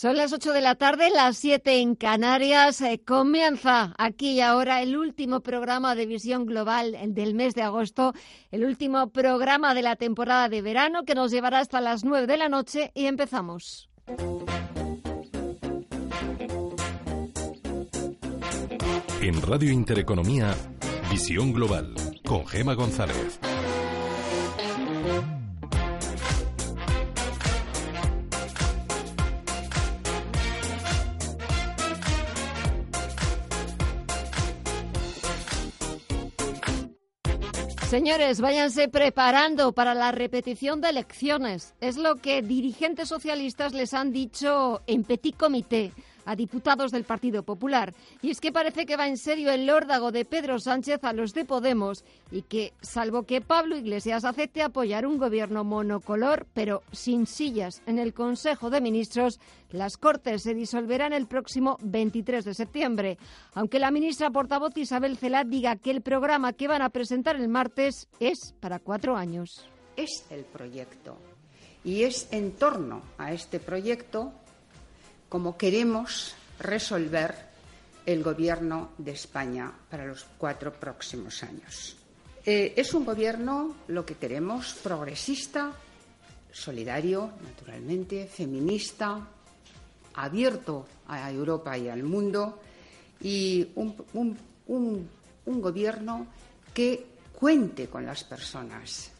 Son las 8 de la tarde, las 7 en Canarias. Eh, comienza aquí y ahora el último programa de visión global del mes de agosto, el último programa de la temporada de verano que nos llevará hasta las 9 de la noche y empezamos. En Radio Intereconomía, Visión Global, con Gema González. Señores, váyanse preparando para la repetición de elecciones. Es lo que dirigentes socialistas les han dicho en petit comité a diputados del Partido Popular. Y es que parece que va en serio el órdago de Pedro Sánchez a los de Podemos y que, salvo que Pablo Iglesias acepte apoyar un gobierno monocolor, pero sin sillas en el Consejo de Ministros, las Cortes se disolverán el próximo 23 de septiembre. Aunque la ministra portavoz Isabel Cela diga que el programa que van a presentar el martes es para cuatro años. Es el proyecto. Y es en torno a este proyecto como queremos resolver el Gobierno de España para los cuatro próximos años. Eh, es un gobierno, lo que queremos, progresista, solidario, naturalmente, feminista, abierto a Europa y al mundo y un, un gobierno que cuente con las personas,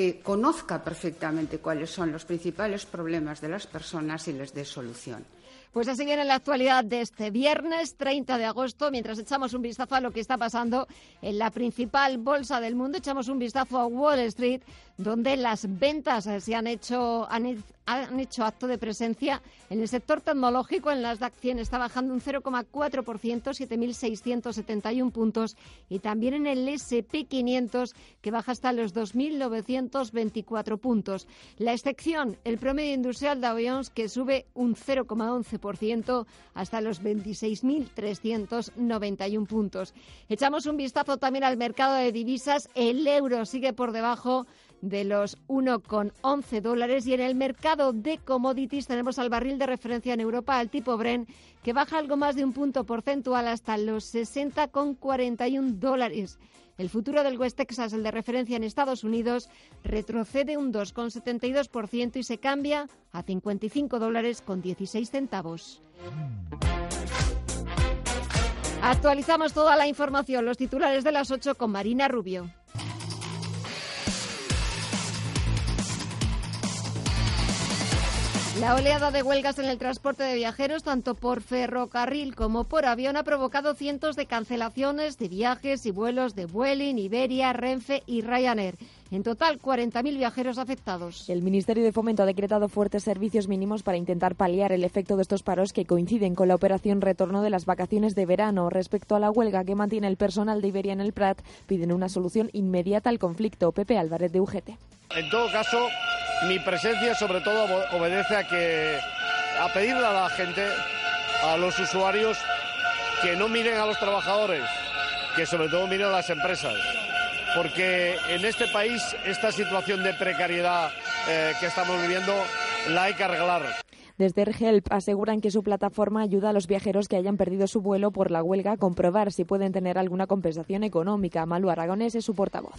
que conozca perfectamente cuáles son los principales problemas de las personas y les dé solución. Pues así viene la actualidad de este viernes 30 de agosto. Mientras echamos un vistazo a lo que está pasando en la principal bolsa del mundo, echamos un vistazo a Wall Street, donde las ventas se han hecho, han hecho acto de presencia en el sector tecnológico. En las DAC 100 está bajando un 0,4%, 7.671 puntos. Y también en el SP500, que baja hasta los 2.924 puntos. La excepción, el promedio industrial Dow Jones, que sube un 0,11% hasta los 26.391 puntos. Echamos un vistazo también al mercado de divisas. El euro sigue por debajo de los 1,11 dólares y en el mercado de commodities tenemos al barril de referencia en Europa, al tipo Bren, que baja algo más de un punto porcentual hasta los 60,41 dólares. El futuro del West Texas, el de referencia en Estados Unidos, retrocede un 2,72% y se cambia a 55 dólares con 16 centavos. Actualizamos toda la información, los titulares de las 8 con Marina Rubio. La oleada de huelgas en el transporte de viajeros, tanto por ferrocarril como por avión, ha provocado cientos de cancelaciones de viajes y vuelos de Vueling, Iberia, Renfe y Ryanair. En total, 40.000 viajeros afectados. El Ministerio de Fomento ha decretado fuertes servicios mínimos para intentar paliar el efecto de estos paros que coinciden con la operación retorno de las vacaciones de verano. Respecto a la huelga que mantiene el personal de Iberia en el Prat, piden una solución inmediata al conflicto. Pepe Álvarez de UGT. En todo caso, mi presencia sobre todo obedece a que a pedirle a la gente, a los usuarios, que no miren a los trabajadores, que sobre todo miren a las empresas. Porque en este país esta situación de precariedad eh, que estamos viviendo la hay que arreglar. Desde Help aseguran que su plataforma ayuda a los viajeros que hayan perdido su vuelo por la huelga a comprobar si pueden tener alguna compensación económica. Malu Aragonés es su portavoz.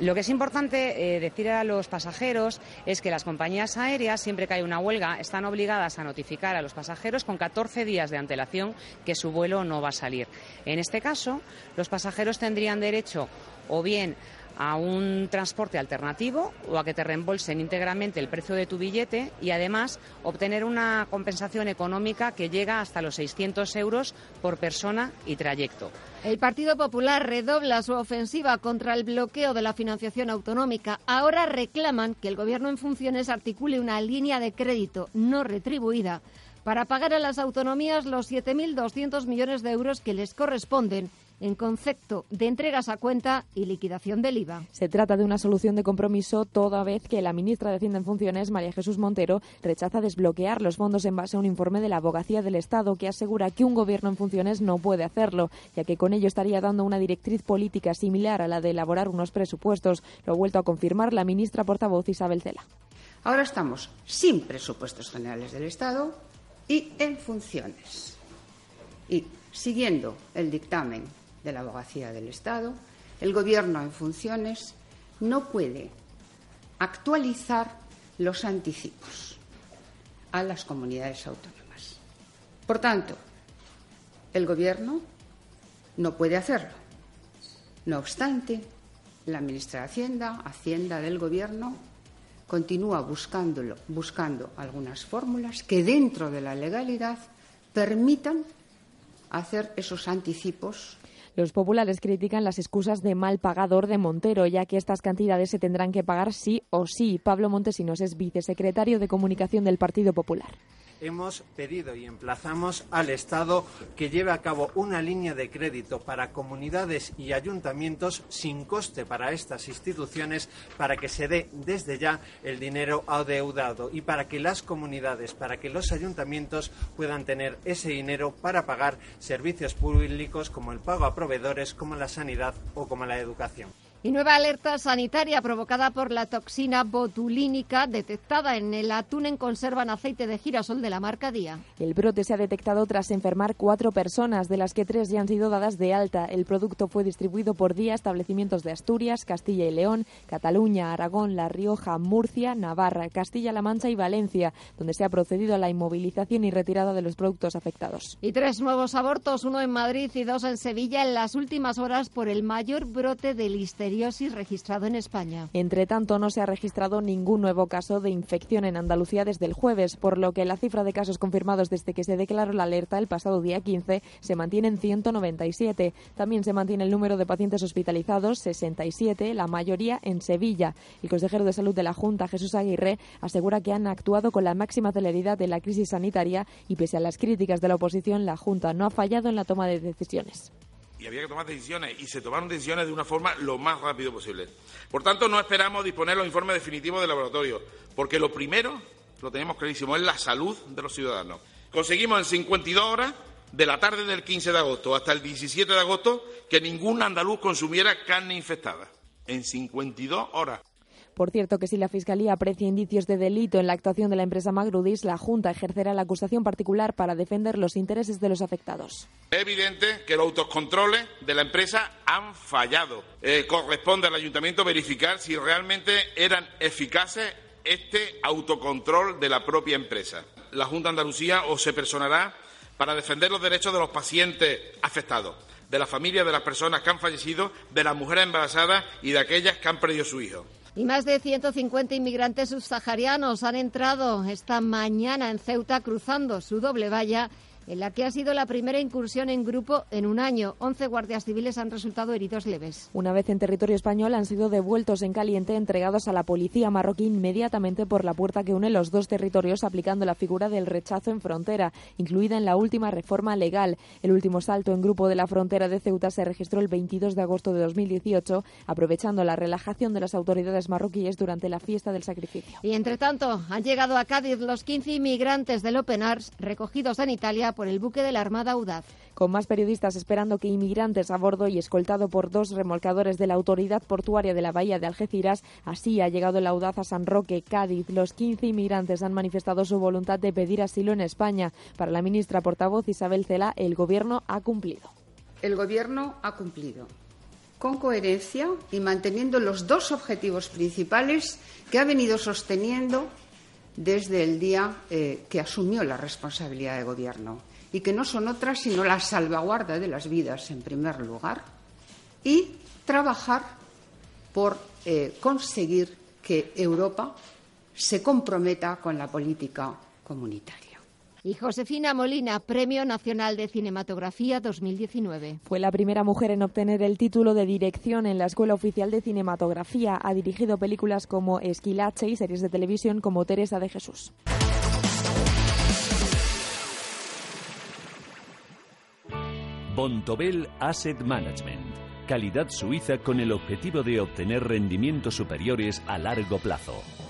Lo que es importante eh, decir a los pasajeros es que las compañías aéreas, siempre que hay una huelga, están obligadas a notificar a los pasajeros con 14 días de antelación que su vuelo no va a salir. En este caso, los pasajeros tendrían derecho o bien a un transporte alternativo o a que te reembolsen íntegramente el precio de tu billete y además obtener una compensación económica que llega hasta los 600 euros por persona y trayecto. El Partido Popular redobla su ofensiva contra el bloqueo de la financiación autonómica. Ahora reclaman que el Gobierno en funciones articule una línea de crédito no retribuida para pagar a las autonomías los 7.200 millones de euros que les corresponden en concepto de entregas a cuenta y liquidación del IVA. Se trata de una solución de compromiso toda vez que la ministra de Hacienda en funciones, María Jesús Montero, rechaza desbloquear los fondos en base a un informe de la Abogacía del Estado que asegura que un gobierno en funciones no puede hacerlo, ya que con ello estaría dando una directriz política similar a la de elaborar unos presupuestos. Lo ha vuelto a confirmar la ministra portavoz Isabel Cela. Ahora estamos sin presupuestos generales del Estado, y en funciones. Y siguiendo el dictamen de la Abogacía del Estado, el Gobierno en funciones no puede actualizar los anticipos a las comunidades autónomas. Por tanto, el Gobierno no puede hacerlo. No obstante, la ministra de Hacienda, Hacienda del Gobierno, continúa buscándolo, buscando algunas fórmulas que dentro de la legalidad permitan hacer esos anticipos los populares critican las excusas de mal pagador de Montero, ya que estas cantidades se tendrán que pagar sí o sí. Pablo Montesinos es vicesecretario de Comunicación del Partido Popular hemos pedido y emplazamos al Estado que lleve a cabo una línea de crédito para comunidades y ayuntamientos sin coste para estas instituciones para que se dé desde ya el dinero adeudado y para que las comunidades, para que los ayuntamientos puedan tener ese dinero para pagar servicios públicos como el pago a proveedores, como la sanidad o como la educación. Y nueva alerta sanitaria provocada por la toxina botulínica detectada en el atún en conserva en aceite de girasol de la marca Día. El brote se ha detectado tras enfermar cuatro personas, de las que tres ya han sido dadas de alta. El producto fue distribuido por Día a establecimientos de Asturias, Castilla y León, Cataluña, Aragón, La Rioja, Murcia, Navarra, Castilla-La Mancha y Valencia, donde se ha procedido a la inmovilización y retirada de los productos afectados. Y tres nuevos abortos, uno en Madrid y dos en Sevilla, en las últimas horas por el mayor brote de listeria registrado en España. Entre tanto, no se ha registrado ningún nuevo caso de infección en Andalucía desde el jueves, por lo que la cifra de casos confirmados desde que se declaró la alerta el pasado día 15 se mantiene en 197. También se mantiene el número de pacientes hospitalizados, 67, la mayoría en Sevilla. El consejero de salud de la Junta, Jesús Aguirre, asegura que han actuado con la máxima celeridad de la crisis sanitaria y pese a las críticas de la oposición, la Junta no ha fallado en la toma de decisiones y había que tomar decisiones y se tomaron decisiones de una forma lo más rápido posible. Por tanto, no esperamos disponer los informes definitivos del laboratorio, porque lo primero, lo tenemos clarísimo, es la salud de los ciudadanos. Conseguimos en 52 horas, de la tarde del 15 de agosto hasta el 17 de agosto, que ningún andaluz consumiera carne infectada. En 52 horas. Por cierto, que si la Fiscalía aprecia indicios de delito en la actuación de la empresa Magrudis, la Junta ejercerá la acusación particular para defender los intereses de los afectados. Es evidente que los autocontroles de la empresa han fallado. Eh, corresponde al Ayuntamiento verificar si realmente eran eficaces este autocontrol de la propia empresa. La Junta de Andalucía o se personará para defender los derechos de los pacientes afectados, de las familias de las personas que han fallecido, de las mujeres embarazadas y de aquellas que han perdido su hijo. Y más de 150 inmigrantes subsaharianos han entrado esta mañana en Ceuta cruzando su doble valla en la que ha sido la primera incursión en grupo en un año. Once guardias civiles han resultado heridos leves. Una vez en territorio español han sido devueltos en caliente, entregados a la policía marroquí inmediatamente por la puerta que une los dos territorios, aplicando la figura del rechazo en frontera, incluida en la última reforma legal. El último salto en grupo de la frontera de Ceuta se registró el 22 de agosto de 2018, aprovechando la relajación de las autoridades marroquíes durante la fiesta del sacrificio. Y entre tanto, han llegado a Cádiz los 15 inmigrantes del Open Arms recogidos en Italia por el buque de la Armada Audaz. Con más periodistas esperando que inmigrantes a bordo y escoltado por dos remolcadores de la Autoridad Portuaria de la Bahía de Algeciras, así ha llegado el Audaz a San Roque, Cádiz. Los 15 inmigrantes han manifestado su voluntad de pedir asilo en España. Para la ministra portavoz Isabel Cela, el Gobierno ha cumplido. El Gobierno ha cumplido con coherencia y manteniendo los dos objetivos principales que ha venido sosteniendo desde el día eh, que asumió la responsabilidad de gobierno y que no son otras sino la salvaguarda de las vidas en primer lugar y trabajar por eh, conseguir que Europa se comprometa con la política comunitaria. Y Josefina Molina, Premio Nacional de Cinematografía 2019. Fue la primera mujer en obtener el título de dirección en la Escuela Oficial de Cinematografía. Ha dirigido películas como Esquilache y series de televisión como Teresa de Jesús. Bontobel Asset Management calidad suiza con el objetivo de obtener rendimientos superiores a largo plazo.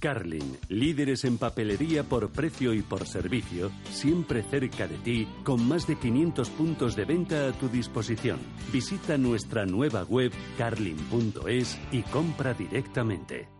Carlin, líderes en papelería por precio y por servicio, siempre cerca de ti, con más de 500 puntos de venta a tu disposición. Visita nuestra nueva web carlin.es y compra directamente.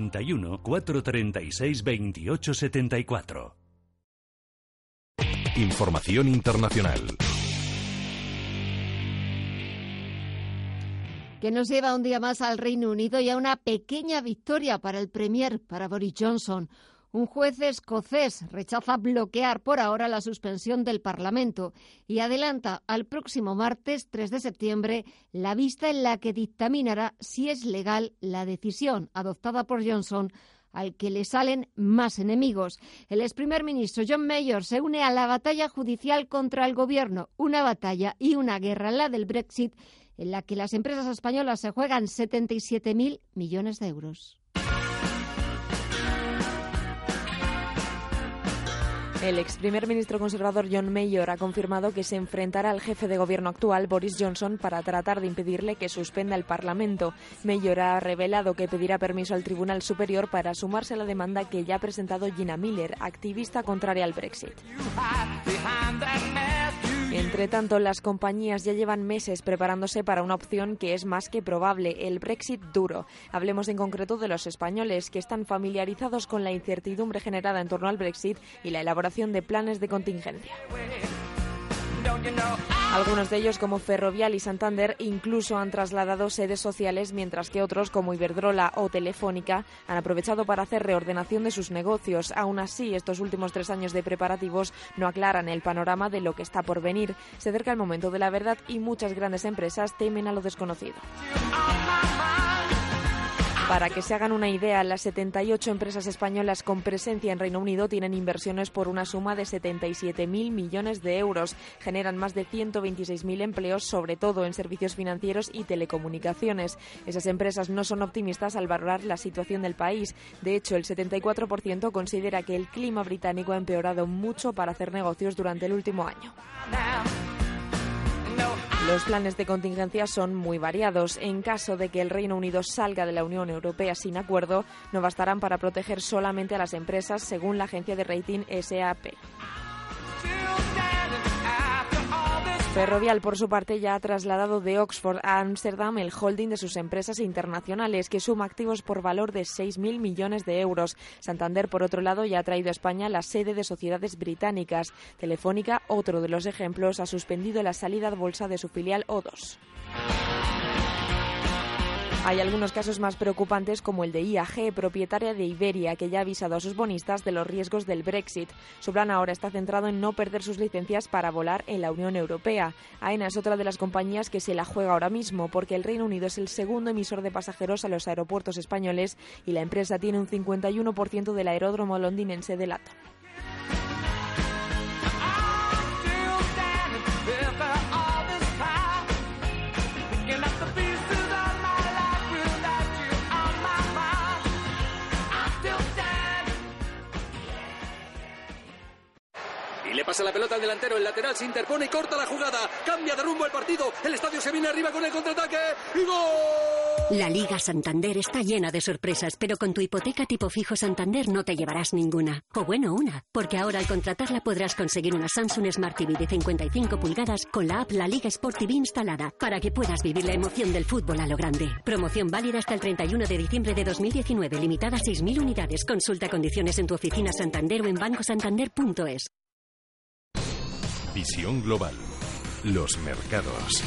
91 436 28 74. Información internacional. que nos lleva un día más al Reino Unido y a una pequeña victoria para el Premier, para Boris Johnson. Un juez escocés rechaza bloquear por ahora la suspensión del Parlamento y adelanta al próximo martes 3 de septiembre la vista en la que dictaminará si es legal la decisión adoptada por Johnson al que le salen más enemigos. El ex primer ministro John Mayor se une a la batalla judicial contra el gobierno, una batalla y una guerra, la del Brexit, en la que las empresas españolas se juegan 77.000 millones de euros. El ex primer ministro conservador John Mayor ha confirmado que se enfrentará al jefe de gobierno actual, Boris Johnson, para tratar de impedirle que suspenda el Parlamento. Mayor ha revelado que pedirá permiso al Tribunal Superior para sumarse a la demanda que ya ha presentado Gina Miller, activista contraria al Brexit. Entre tanto, las compañías ya llevan meses preparándose para una opción que es más que probable, el Brexit duro. Hablemos en concreto de los españoles, que están familiarizados con la incertidumbre generada en torno al Brexit y la elaboración de planes de contingencia. Algunos de ellos, como Ferrovial y Santander, incluso han trasladado sedes sociales, mientras que otros, como Iberdrola o Telefónica, han aprovechado para hacer reordenación de sus negocios. Aún así, estos últimos tres años de preparativos no aclaran el panorama de lo que está por venir. Se acerca el momento de la verdad y muchas grandes empresas temen a lo desconocido. Para que se hagan una idea, las 78 empresas españolas con presencia en Reino Unido tienen inversiones por una suma de 77.000 millones de euros. Generan más de 126.000 empleos, sobre todo en servicios financieros y telecomunicaciones. Esas empresas no son optimistas al valorar la situación del país. De hecho, el 74% considera que el clima británico ha empeorado mucho para hacer negocios durante el último año. Los planes de contingencia son muy variados. En caso de que el Reino Unido salga de la Unión Europea sin acuerdo, no bastarán para proteger solamente a las empresas, según la agencia de rating SAP. Ferrovial, por su parte, ya ha trasladado de Oxford a Ámsterdam el holding de sus empresas internacionales, que suma activos por valor de 6.000 millones de euros. Santander, por otro lado, ya ha traído a España la sede de sociedades británicas. Telefónica, otro de los ejemplos, ha suspendido la salida a bolsa de su filial O2. Hay algunos casos más preocupantes como el de IAG, propietaria de Iberia, que ya ha avisado a sus bonistas de los riesgos del Brexit. Su plan ahora está centrado en no perder sus licencias para volar en la Unión Europea. AENA es otra de las compañías que se la juega ahora mismo porque el Reino Unido es el segundo emisor de pasajeros a los aeropuertos españoles y la empresa tiene un 51% del aeródromo londinense de LATAM. Le pasa la pelota al delantero, el lateral se interpone y corta la jugada. Cambia de rumbo el partido. El estadio se viene arriba con el contraataque. ¡Y gol! La Liga Santander está llena de sorpresas, pero con tu hipoteca tipo fijo Santander no te llevarás ninguna. O bueno, una, porque ahora al contratarla podrás conseguir una Samsung Smart TV de 55 pulgadas con la app La Liga Sport TV instalada para que puedas vivir la emoción del fútbol a lo grande. Promoción válida hasta el 31 de diciembre de 2019, limitada a 6.000 unidades. Consulta condiciones en tu oficina Santander o en bancosantander.es. Visión global. Los mercados.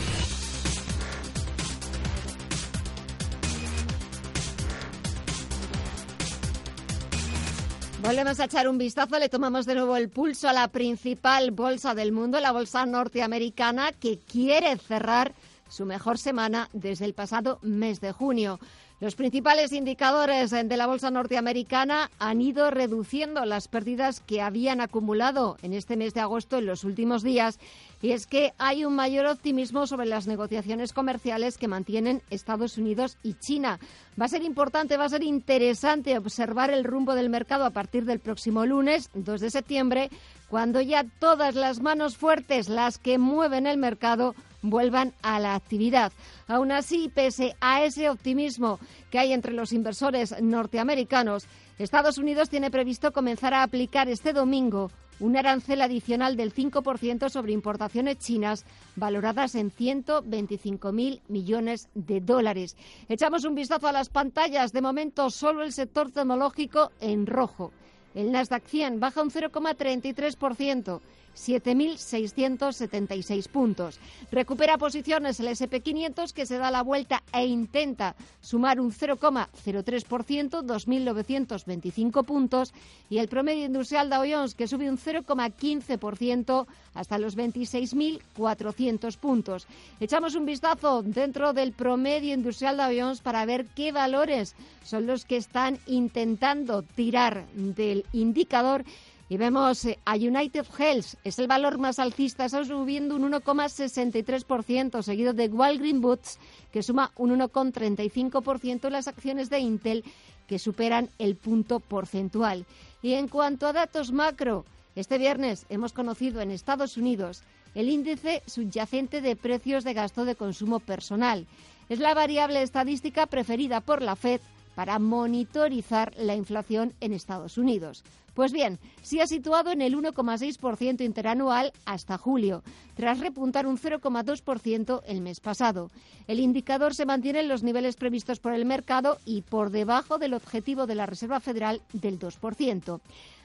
Volvemos a echar un vistazo, le tomamos de nuevo el pulso a la principal bolsa del mundo, la bolsa norteamericana, que quiere cerrar su mejor semana desde el pasado mes de junio. Los principales indicadores de la bolsa norteamericana han ido reduciendo las pérdidas que habían acumulado en este mes de agosto en los últimos días. Y es que hay un mayor optimismo sobre las negociaciones comerciales que mantienen Estados Unidos y China. Va a ser importante, va a ser interesante observar el rumbo del mercado a partir del próximo lunes, 2 de septiembre, cuando ya todas las manos fuertes, las que mueven el mercado, vuelvan a la actividad. Aún así, pese a ese optimismo que hay entre los inversores norteamericanos, Estados Unidos tiene previsto comenzar a aplicar este domingo un arancel adicional del 5% sobre importaciones chinas valoradas en 125.000 millones de dólares. Echamos un vistazo a las pantallas. De momento, solo el sector tecnológico en rojo. El Nasdaq 100 baja un 0,33%. 7.676 puntos. Recupera posiciones el SP500 que se da la vuelta e intenta sumar un 0,03%, 2.925 puntos, y el promedio industrial Dow Jones que sube un 0,15% hasta los 26.400 puntos. Echamos un vistazo dentro del promedio industrial Dow Jones para ver qué valores son los que están intentando tirar del indicador y vemos eh, a United Health, es el valor más alcista, está subiendo un 1,63%, seguido de Walgreen Boots, que suma un 1,35%, las acciones de Intel, que superan el punto porcentual. Y en cuanto a datos macro, este viernes hemos conocido en Estados Unidos el índice subyacente de precios de gasto de consumo personal. Es la variable estadística preferida por la Fed para monitorizar la inflación en Estados Unidos. Pues bien, se ha situado en el 1,6% interanual hasta julio, tras repuntar un 0,2% el mes pasado. El indicador se mantiene en los niveles previstos por el mercado y por debajo del objetivo de la Reserva Federal del 2%.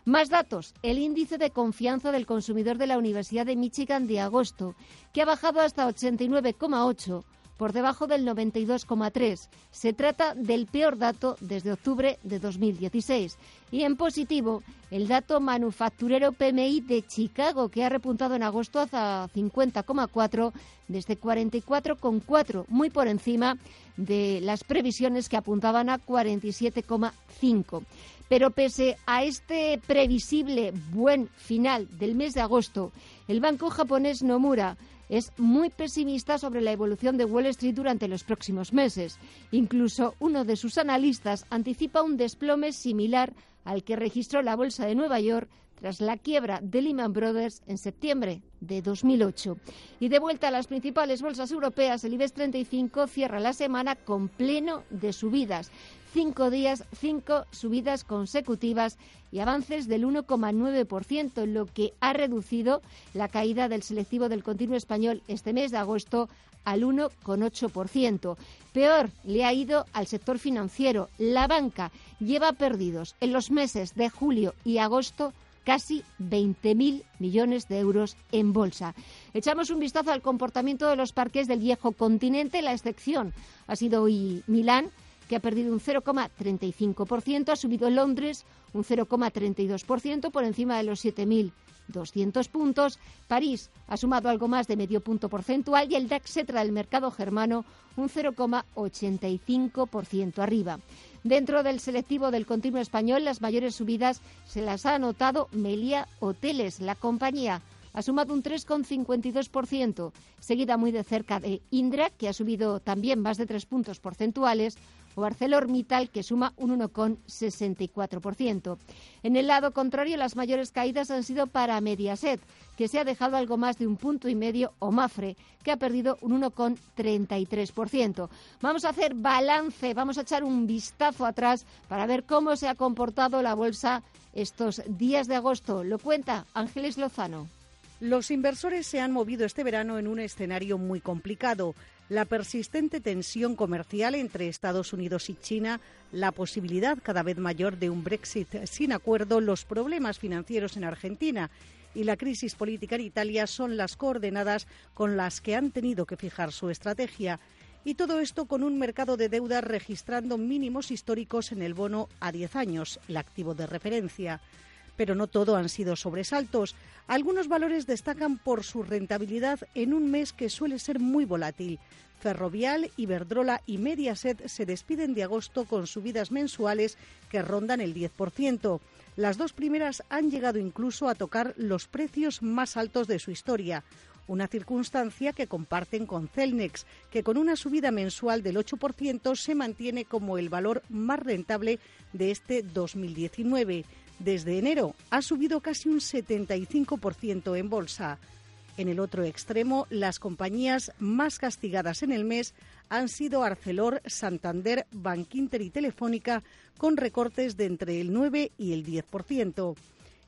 Más datos. El índice de confianza del consumidor de la Universidad de Michigan de agosto, que ha bajado hasta 89,8 por debajo del 92,3. Se trata del peor dato desde octubre de 2016. Y en positivo, el dato manufacturero PMI de Chicago, que ha repuntado en agosto hasta 50,4 desde 44,4, muy por encima de las previsiones que apuntaban a 47,5. Pero pese a este previsible buen final del mes de agosto, el banco japonés Nomura es muy pesimista sobre la evolución de Wall Street durante los próximos meses. Incluso uno de sus analistas anticipa un desplome similar al que registró la Bolsa de Nueva York tras la quiebra de Lehman Brothers en septiembre de 2008. Y de vuelta a las principales bolsas europeas, el IBEX 35 cierra la semana con pleno de subidas. Cinco días, cinco subidas consecutivas y avances del 1,9%, lo que ha reducido la caída del selectivo del continuo español este mes de agosto al 1,8%. Peor le ha ido al sector financiero. La banca lleva perdidos en los meses de julio y agosto casi 20.000 millones de euros en bolsa. Echamos un vistazo al comportamiento de los parques del viejo continente. La excepción ha sido hoy Milán, que ha perdido un 0,35%, ha subido Londres un 0,32% por encima de los 7.200 puntos. París ha sumado algo más de medio punto porcentual y el DAX Cetra del mercado germano un 0,85% arriba. Dentro del selectivo del continuo español, las mayores subidas se las ha anotado Melia Hoteles. La compañía ha sumado un 3,52%, seguida muy de cerca de Indra, que ha subido también más de tres puntos porcentuales, o ArcelorMittal, que suma un 1,64%. En el lado contrario, las mayores caídas han sido para Mediaset, que se ha dejado algo más de un punto y medio, o Mafre, que ha perdido un 1,33%. Vamos a hacer balance, vamos a echar un vistazo atrás para ver cómo se ha comportado la bolsa estos días de agosto. Lo cuenta Ángeles Lozano. Los inversores se han movido este verano en un escenario muy complicado. La persistente tensión comercial entre Estados Unidos y China, la posibilidad cada vez mayor de un Brexit sin acuerdo, los problemas financieros en Argentina y la crisis política en Italia son las coordenadas con las que han tenido que fijar su estrategia. Y todo esto con un mercado de deuda registrando mínimos históricos en el bono a 10 años, el activo de referencia. Pero no todo han sido sobresaltos. Algunos valores destacan por su rentabilidad en un mes que suele ser muy volátil. Ferrovial, Iberdrola y Mediaset se despiden de agosto con subidas mensuales que rondan el 10%. Las dos primeras han llegado incluso a tocar los precios más altos de su historia una circunstancia que comparten con Celnex, que con una subida mensual del 8% se mantiene como el valor más rentable de este 2019. Desde enero ha subido casi un 75% en bolsa. En el otro extremo, las compañías más castigadas en el mes han sido Arcelor, Santander, Bankinter y Telefónica, con recortes de entre el 9 y el 10%.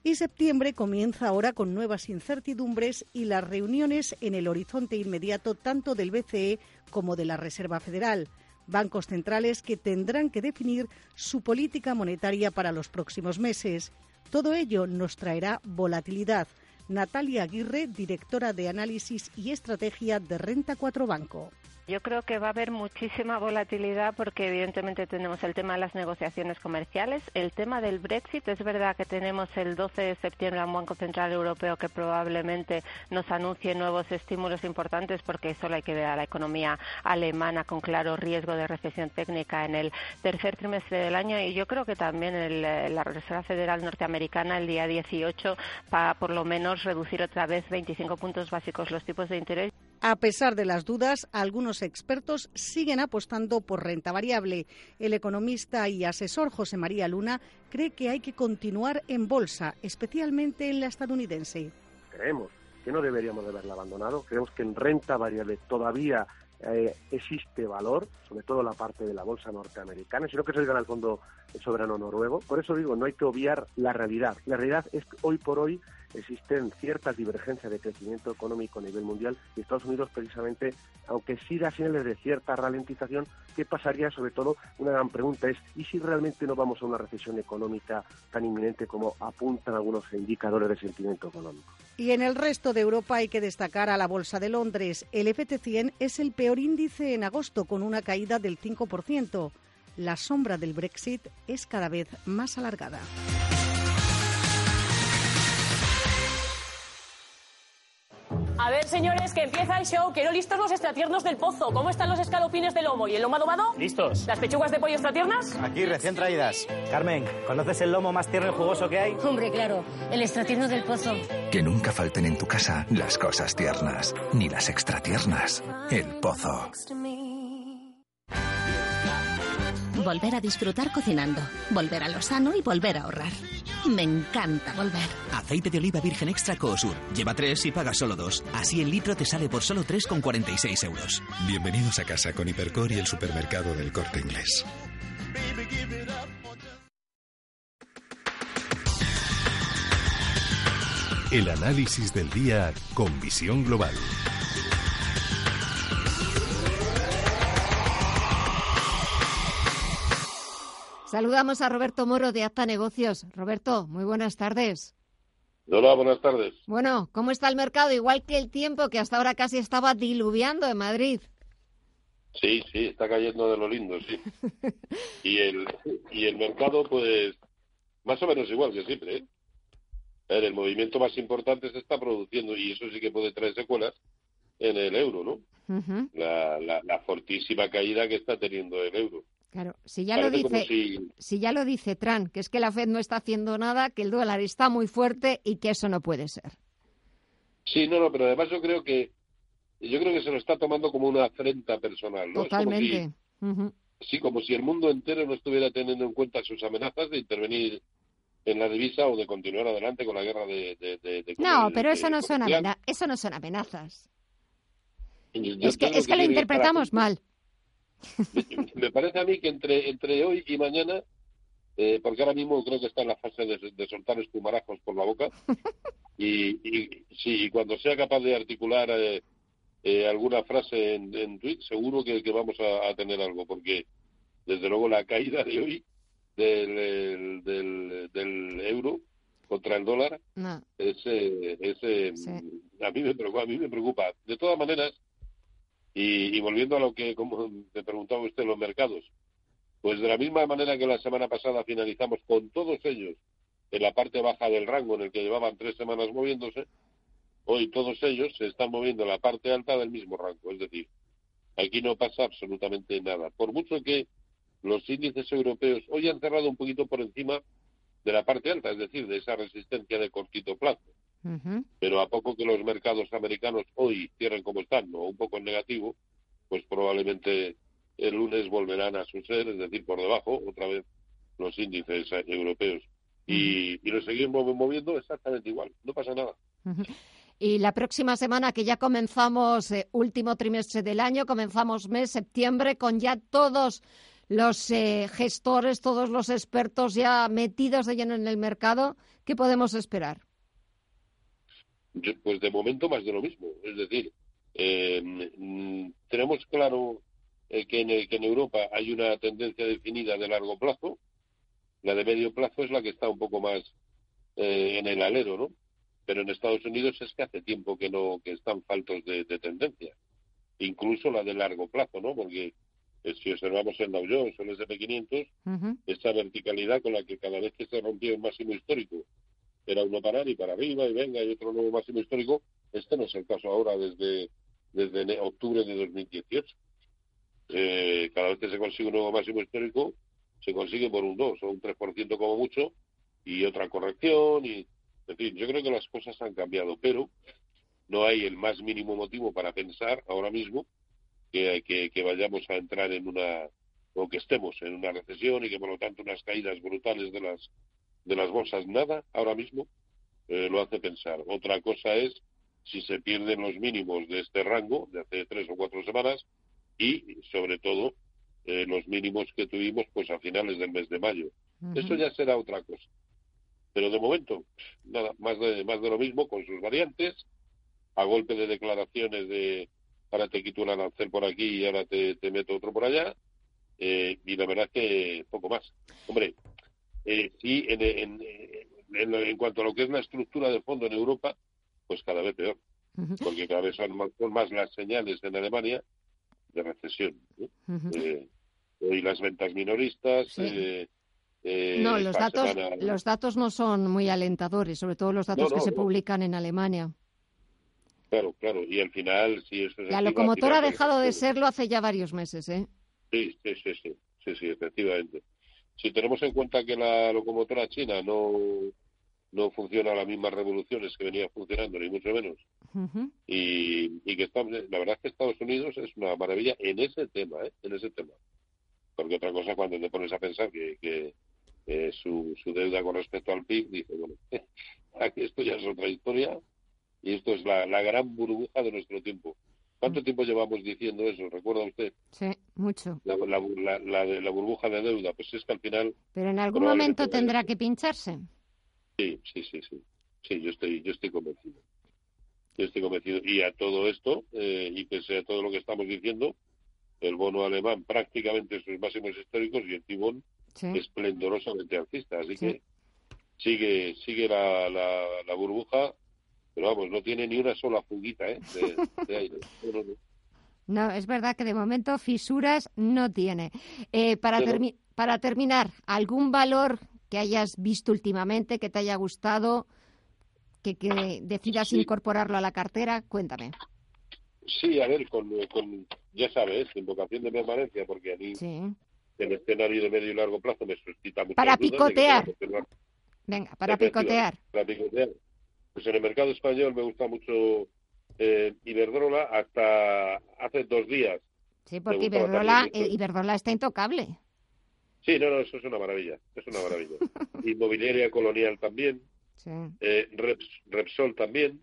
Y septiembre comienza ahora con nuevas incertidumbres y las reuniones en el horizonte inmediato tanto del BCE como de la Reserva Federal, bancos centrales que tendrán que definir su política monetaria para los próximos meses. Todo ello nos traerá volatilidad. Natalia Aguirre, directora de análisis y estrategia de Renta 4 Banco. Yo creo que va a haber muchísima volatilidad porque evidentemente tenemos el tema de las negociaciones comerciales, el tema del Brexit. Es verdad que tenemos el 12 de septiembre a un Banco Central Europeo que probablemente nos anuncie nuevos estímulos importantes porque solo hay que ver a la economía alemana con claro riesgo de recesión técnica en el tercer trimestre del año y yo creo que también el, la Reserva Federal norteamericana el día 18 va por lo menos reducir otra vez 25 puntos básicos los tipos de interés. A pesar de las dudas, algunos expertos siguen apostando por renta variable. El economista y asesor José María Luna cree que hay que continuar en bolsa, especialmente en la estadounidense. Creemos que no deberíamos de haberla abandonado. Creemos que en renta variable todavía eh, existe valor, sobre todo la parte de la bolsa norteamericana, sino que se gana el fondo soberano noruego. Por eso digo, no hay que obviar la realidad. La realidad es que hoy por hoy existen ciertas divergencias de crecimiento económico a nivel mundial y Estados Unidos precisamente, aunque sí da señales de cierta ralentización, ¿qué pasaría? Sobre todo, una gran pregunta es, ¿y si realmente no vamos a una recesión económica tan inminente como apuntan algunos indicadores de sentimiento económico? Y en el resto de Europa hay que destacar a la Bolsa de Londres. El FT100 es el peor índice en agosto con una caída del 5%. La sombra del Brexit es cada vez más alargada. A ver, señores, que empieza el show. Quiero listos los extratiernos del pozo. ¿Cómo están los escalopines de lomo y el lomo adobado? Listos. ¿Las pechugas de pollo extratiernas? Aquí, recién traídas. Carmen, ¿conoces el lomo más tierno y jugoso que hay? Hombre, claro. El extratierno del pozo. Que nunca falten en tu casa las cosas tiernas, ni las extratiernas. El pozo. Volver a disfrutar cocinando, volver a lo sano y volver a ahorrar. Me encanta volver. Aceite de oliva virgen extra Coosur. Lleva tres y paga solo dos. Así el litro te sale por solo 3,46 euros. Bienvenidos a casa con Hipercor y el supermercado del corte inglés. El análisis del día con visión global. Saludamos a Roberto Moro de Acta Negocios. Roberto, muy buenas tardes. Hola, buenas tardes. Bueno, ¿cómo está el mercado? Igual que el tiempo que hasta ahora casi estaba diluviando en Madrid. Sí, sí, está cayendo de lo lindo, sí. y el y el mercado, pues, más o menos igual que siempre. ¿eh? El movimiento más importante se está produciendo y eso sí que puede traer secuelas en el euro, ¿no? la, la, la fortísima caída que está teniendo el euro. Claro, si ya lo dice, si... ya lo dice Trump, que es que la Fed no está haciendo nada, que el dólar está muy fuerte y que eso no puede ser. Sí, no, no, pero además yo creo que yo creo que se lo está tomando como una afrenta personal, ¿no? Totalmente. Sí, como si el mundo entero no estuviera teniendo en cuenta sus amenazas de intervenir en la divisa o de continuar adelante con la guerra de. no, pero eso no son eso no son amenazas. es que, es que lo interpretamos mal. Me parece a mí que entre, entre hoy y mañana, eh, porque ahora mismo creo que está en la fase de, soltar espumarajos por la boca, y, y sí, cuando sea capaz de articular eh, eh, alguna frase en, en tweet, seguro que, que vamos a, tener algo, porque desde luego la caída de hoy del, del, del, euro contra el dólar, ese, ese, a, mí me preocupa, a mí me preocupa. De todas maneras, y, volviendo a lo que como me preguntaba usted, los mercados, pues de la misma manera que la semana pasada finalizamos con todos ellos en la parte baja del rango en el que llevaban tres semanas moviéndose, hoy todos ellos se están moviendo en la parte alta del mismo rango. Es decir, aquí no pasa absolutamente nada. Por mucho que los índices europeos hoy han cerrado un poquito por encima de la parte alta, es decir, de esa resistencia de cortito plazo. Pero a poco que los mercados americanos hoy cierren como están, o un poco en negativo, pues probablemente el lunes volverán a su ser, es decir, por debajo, otra vez los índices europeos. Y, y lo seguimos moviendo exactamente igual, no pasa nada. Y la próxima semana, que ya comenzamos eh, último trimestre del año, comenzamos mes septiembre con ya todos los eh, gestores, todos los expertos ya metidos de lleno en el mercado, ¿qué podemos esperar? Pues de momento más de lo mismo. Es decir, eh, tenemos claro eh, que, en, que en Europa hay una tendencia definida de largo plazo. La de medio plazo es la que está un poco más eh, en el alero, ¿no? Pero en Estados Unidos es que hace tiempo que no que están faltos de, tendencia. Incluso la de largo plazo, ¿no? Porque si observamos el Dow Jones o el S&P 500, esta verticalidad con la que cada vez que se rompió el máximo histórico era uno parar y para arriba y venga y otro nuevo máximo histórico. Este no es el caso ahora desde, octubre de 2018. Eh, cada vez que se consigue un nuevo máximo histórico, se consigue por un 2 o un 3% como mucho y otra corrección. y En fin, yo creo que las cosas han cambiado, pero no hay el más mínimo motivo para pensar ahora mismo que vayamos a entrar en una o que estemos en una recesión y que por lo tanto unas caídas brutales de las de las bolsas nada ahora mismo eh, lo hace pensar. Otra cosa es si se pierden los mínimos de este rango de hace tres o cuatro semanas y sobre todo eh, los mínimos que tuvimos pues a finales del mes de mayo. Eso ya será otra cosa. Pero de momento, nada, más de, más de lo mismo con sus variantes, a golpe de declaraciones de ahora te quito un arancel por aquí y ahora te, meto otro por allá, eh, y la verdad es que poco más. Hombre, eh, sí, en, en, en, cuanto a lo que es la estructura de fondo en Europa, pues cada vez peor, porque cada vez son más, las señales en Alemania de recesión. Eh, y las ventas minoristas. Eh, no, los datos, los datos no son muy alentadores, sobre todo los datos que se publican en Alemania. Claro, claro, y al final, si eso La locomotora ha dejado de serlo hace ya varios meses, ¿eh? Sí, sí, sí, sí, sí, sí efectivamente si tenemos en cuenta que la locomotora china no, no funciona a las mismas revoluciones que venía funcionando, ni mucho menos, y, y, que estamos, la verdad es que Estados Unidos es una maravilla en ese tema, ¿eh? en ese tema. Porque otra cosa cuando te pones a pensar que, que su, su deuda con respecto al PIB, dice, bueno, aquí esto ya es otra historia y esto es la, la gran burbuja de nuestro tiempo. ¿Cuánto tiempo llevamos diciendo eso? ¿Recuerda usted? Sí, mucho. La, la, burbuja de deuda, pues es que al final... Pero en algún momento tendrá que pincharse. Sí, sí, sí, sí. Sí, yo estoy, yo estoy convencido. Yo estoy convencido. Y a todo esto, eh, y pese a todo lo que estamos diciendo, el bono alemán prácticamente en sus máximos históricos y el timón esplendorosamente alcista. Así que sigue, sigue la, la burbuja pero vamos, no tiene ni una sola fuguita ¿eh? de, aire. No, es verdad que de momento fisuras no tiene. Eh, para, para terminar, ¿algún valor que hayas visto últimamente, que te haya gustado, que, que decidas incorporarlo a la cartera? Cuéntame. Sí, a ver, con, con ya sabes, invocación de permanencia, porque a mí el escenario de medio y largo plazo me suscita mucho. Para picotear. Venga, para picotear. Para picotear. Pues en el mercado español me gusta mucho eh, Iberdrola hasta hace dos días. Sí, porque Iberdrola, eh, Iberdrola está intocable. Sí, no, no, eso es una maravilla, es una maravilla. Inmobiliaria colonial también, eh, Repsol también,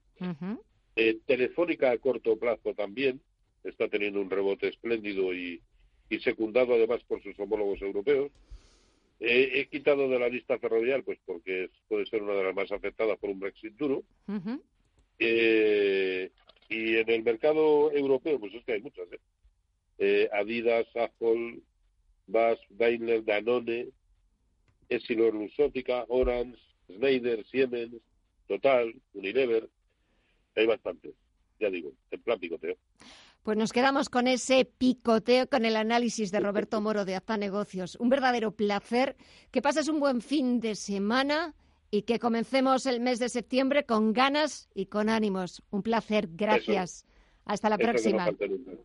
eh, Telefónica a corto plazo también, está teniendo un rebote espléndido y, y secundado además por sus homólogos europeos. He, quitado de la lista ferroviaria, pues porque puede ser una de las más afectadas por un Brexit duro. eh, y en el mercado europeo, pues es que hay muchas. ¿eh? eh Adidas, Apple, Bass, Daimler, Danone, Essilor-Lusótica, Orange, Schneider, Siemens, Total, Unilever. Hay bastantes, ya digo, en plan picoteo. Pues nos quedamos con ese picoteo, con el análisis de Roberto Moro de Azta Negocios. Un verdadero placer. Que pases un buen fin de semana y que comencemos el mes de septiembre con ganas y con ánimos. Un placer, gracias. Hasta la próxima.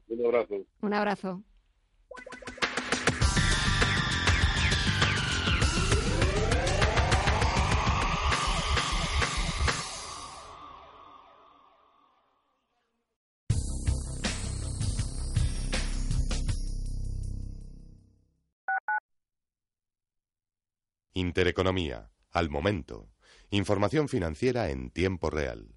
Un abrazo. Un abrazo. Intereconomía, al momento. Información financiera en tiempo real.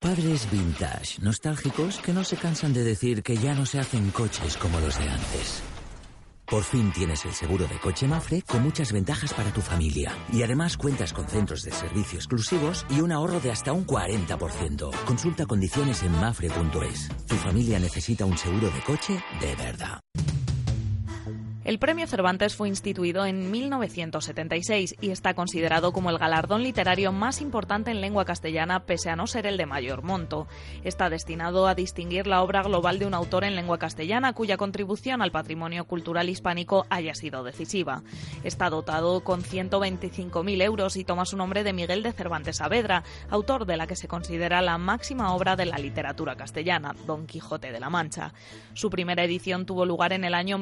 Padres vintage, nostálgicos que no se cansan de decir que ya no se hacen coches como los de antes. Por fin tienes el seguro de coche Mafre con muchas ventajas para tu familia. Y además cuentas con centros de servicio exclusivos y un ahorro de hasta un 40%. Consulta condiciones en mafre.es. Tu familia necesita un seguro de coche de verdad. El Premio Cervantes fue instituido en 1976 y está considerado como el galardón literario más importante en lengua castellana, pese a no ser el de mayor monto. Está destinado a distinguir la obra global de un autor en lengua castellana cuya contribución al patrimonio cultural hispánico haya sido decisiva. Está dotado con 125.000 euros y toma su nombre de Miguel de Cervantes Saavedra, autor de la que se considera la máxima obra de la literatura castellana, Don Quijote de la Mancha. Su primera edición tuvo lugar en el año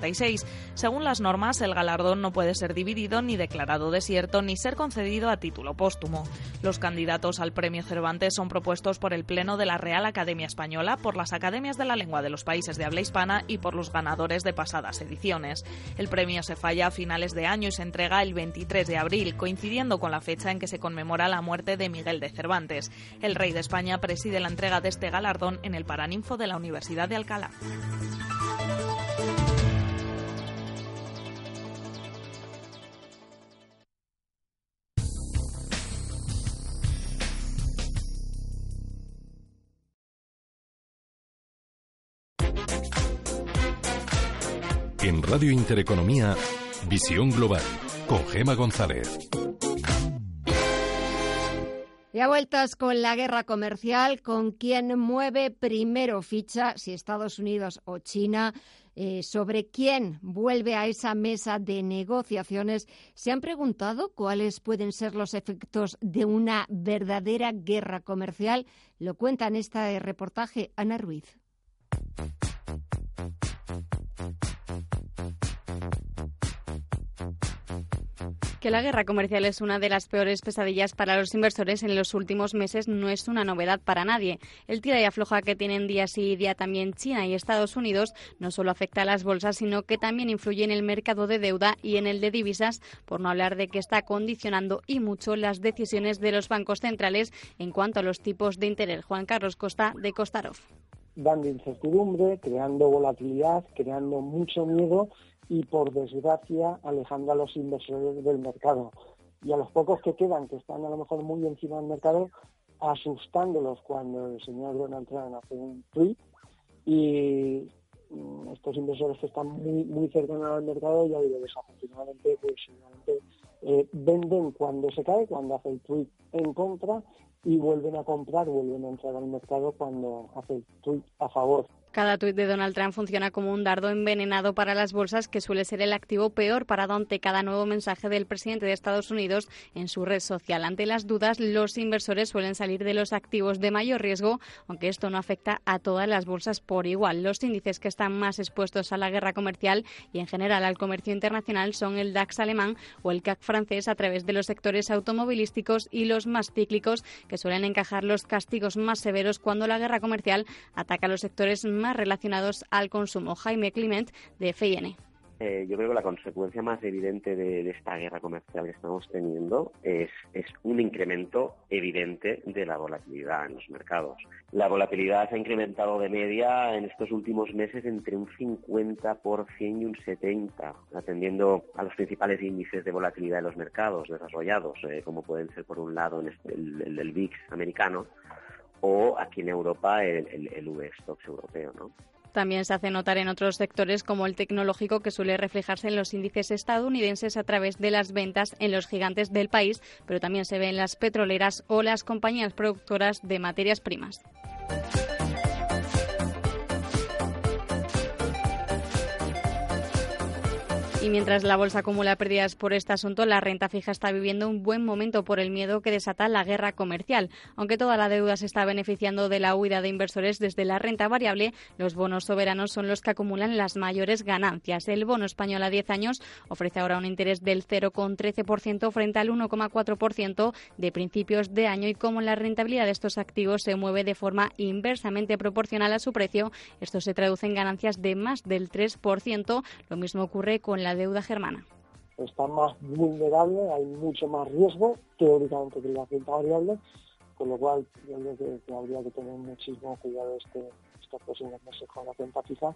1970 según las normas, el galardón no puede ser dividido ni declarado desierto ni ser concedido a título póstumo. Los candidatos al Premio Cervantes son propuestos por el Pleno de la Real Academia Española, por las Academias de la Lengua de los países de habla hispana y por los ganadores de pasadas ediciones. El premio se falla a finales de año y se entrega el 23 de abril, coincidiendo con la fecha en que se conmemora la muerte de Miguel de Cervantes. El rey de España preside la entrega de este galardón en el Paraninfo de la Universidad de Alcalá. En Radio Intereconomía, Visión Global, con Gema González. Y a vueltas con la guerra comercial, con quién mueve primero ficha, si Estados Unidos o China, eh, sobre quién vuelve a esa mesa de negociaciones, ¿se han preguntado cuáles pueden ser los efectos de una verdadera guerra comercial? Lo cuenta en este reportaje Ana Ruiz. Que la guerra comercial es una de las peores pesadillas para los inversores en los últimos meses no es una novedad para nadie. El tira y afloja que tienen día sí y día también China y Estados Unidos no solo afecta a las bolsas, sino que también influye en el mercado de deuda y en el de divisas, por no hablar de que está condicionando y mucho las decisiones de los bancos centrales en cuanto a los tipos de interés. Juan Carlos Costa, de Costarov. Dando incertidumbre, creando volatilidad, creando mucho miedo y por desgracia alejando a los inversores del mercado. Y a los pocos que quedan, que están a lo mejor muy encima del mercado, asustándolos cuando el señor Donald Trump hace un tweet y mm, estos inversores que están muy muy cercanos al mercado, ya digo, desafortunadamente, pues eh, venden cuando se cae, cuando hace el tweet en contra y vuelven a comprar, vuelven a entrar al mercado cuando hace el tweet a favor. Cada tuit de Donald Trump funciona como un dardo envenenado para las bolsas, que suele ser el activo peor para ante cada nuevo mensaje del presidente de Estados Unidos en su red social. Ante las dudas, los inversores suelen salir de los activos de mayor riesgo, aunque esto no afecta a todas las bolsas por igual. Los índices que están más expuestos a la guerra comercial y en general al comercio internacional son el DAX alemán o el CAC francés a través de los sectores automovilísticos y los más cíclicos, que suelen encajar los castigos más severos cuando la guerra comercial ataca a los sectores más relacionados al consumo. Jaime Clement, de FIN Eh, yo creo que la consecuencia más evidente de, esta guerra comercial que estamos teniendo es, un incremento evidente de la volatilidad en los mercados. La volatilidad se ha incrementado de media en estos últimos meses entre un 50% y un 70%, atendiendo a los principales índices de volatilidad de los mercados desarrollados, eh, como pueden ser por un lado el, el, el VIX americano o aquí en Europa el, el, el europeo, ¿no? También se hace notar en otros sectores como el tecnológico que suele reflejarse en los índices estadounidenses a través de las ventas en los gigantes del país, pero también se ve en las petroleras o las compañías productoras de materias primas. Y mientras la bolsa acumula pérdidas por este asunto, la renta fija está viviendo un buen momento por el miedo que desata la guerra comercial. Aunque toda la deuda se está beneficiando de la huida de inversores desde la renta variable, los bonos soberanos son los que acumulan las mayores ganancias. El bono español a 10 años ofrece ahora un interés del 0,13% frente al 1,4% de principios de año y como la rentabilidad de estos activos se mueve de forma inversamente proporcional a su precio, esto se traduce en ganancias de más del 3%. Lo mismo ocurre con la deuda germana. Está más vulnerable, hay mucho más riesgo, teóricamente, que la renta variable, con lo cual yo creo que, habría que tener muchísimo cuidado este, estos próximos meses con la renta fija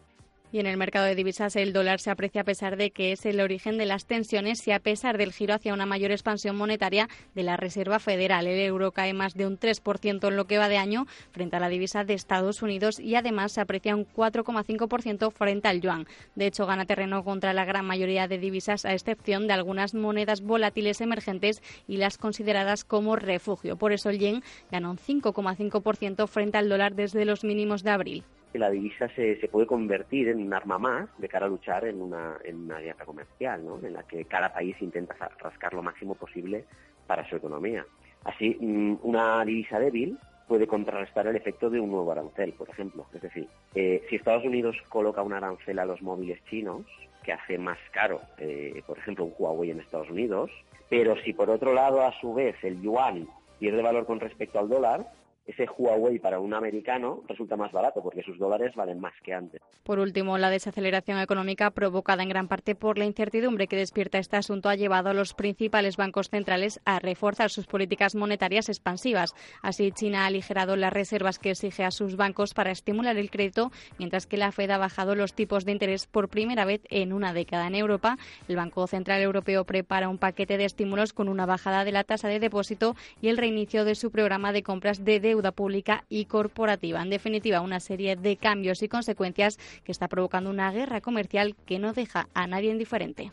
y en el mercado de divisas el dólar se aprecia a pesar de que es el origen de las tensiones y a pesar del giro hacia una mayor expansión monetaria de la Reserva Federal. El euro cae más de un 3% en lo que va de año frente a la divisa de Estados Unidos y además se aprecia un 4,5% frente al yuan. De hecho, gana terreno contra la gran mayoría de divisas a excepción de algunas monedas volátiles emergentes y las consideradas como refugio. Por eso el yen gana un 5,5% frente al dólar desde los mínimos de abril la divisa se, se, puede convertir en un arma más de cara a luchar en una, en una guerra comercial, ¿no? en la que cada país intenta rascar lo máximo posible para su economía. Así, mm, una divisa débil puede contrarrestar el efecto de un nuevo arancel, por ejemplo. Es decir, eh, si Estados Unidos coloca un arancel a los móviles chinos, que hace más caro, eh, por ejemplo, un Huawei en Estados Unidos, pero si por otro lado, a su vez, el yuan pierde valor con respecto al dólar, ese Huawei para un americano resulta más barato porque sus dólares valen más que antes. Por último, la desaceleración económica provocada en gran parte por la incertidumbre que despierta este asunto ha llevado a los principales bancos centrales a reforzar sus políticas monetarias expansivas. Así, China ha aligerado las reservas que exige a sus bancos para estimular el crédito, mientras que la Fed ha bajado los tipos de interés por primera vez en una década. En Europa, el Banco Central Europeo prepara un paquete de estímulos con una bajada de la tasa de depósito y el reinicio de su programa de compras de deuda deuda pública y corporativa. En definitiva, una serie de cambios y consecuencias que está provocando una guerra comercial que no deja a nadie indiferente.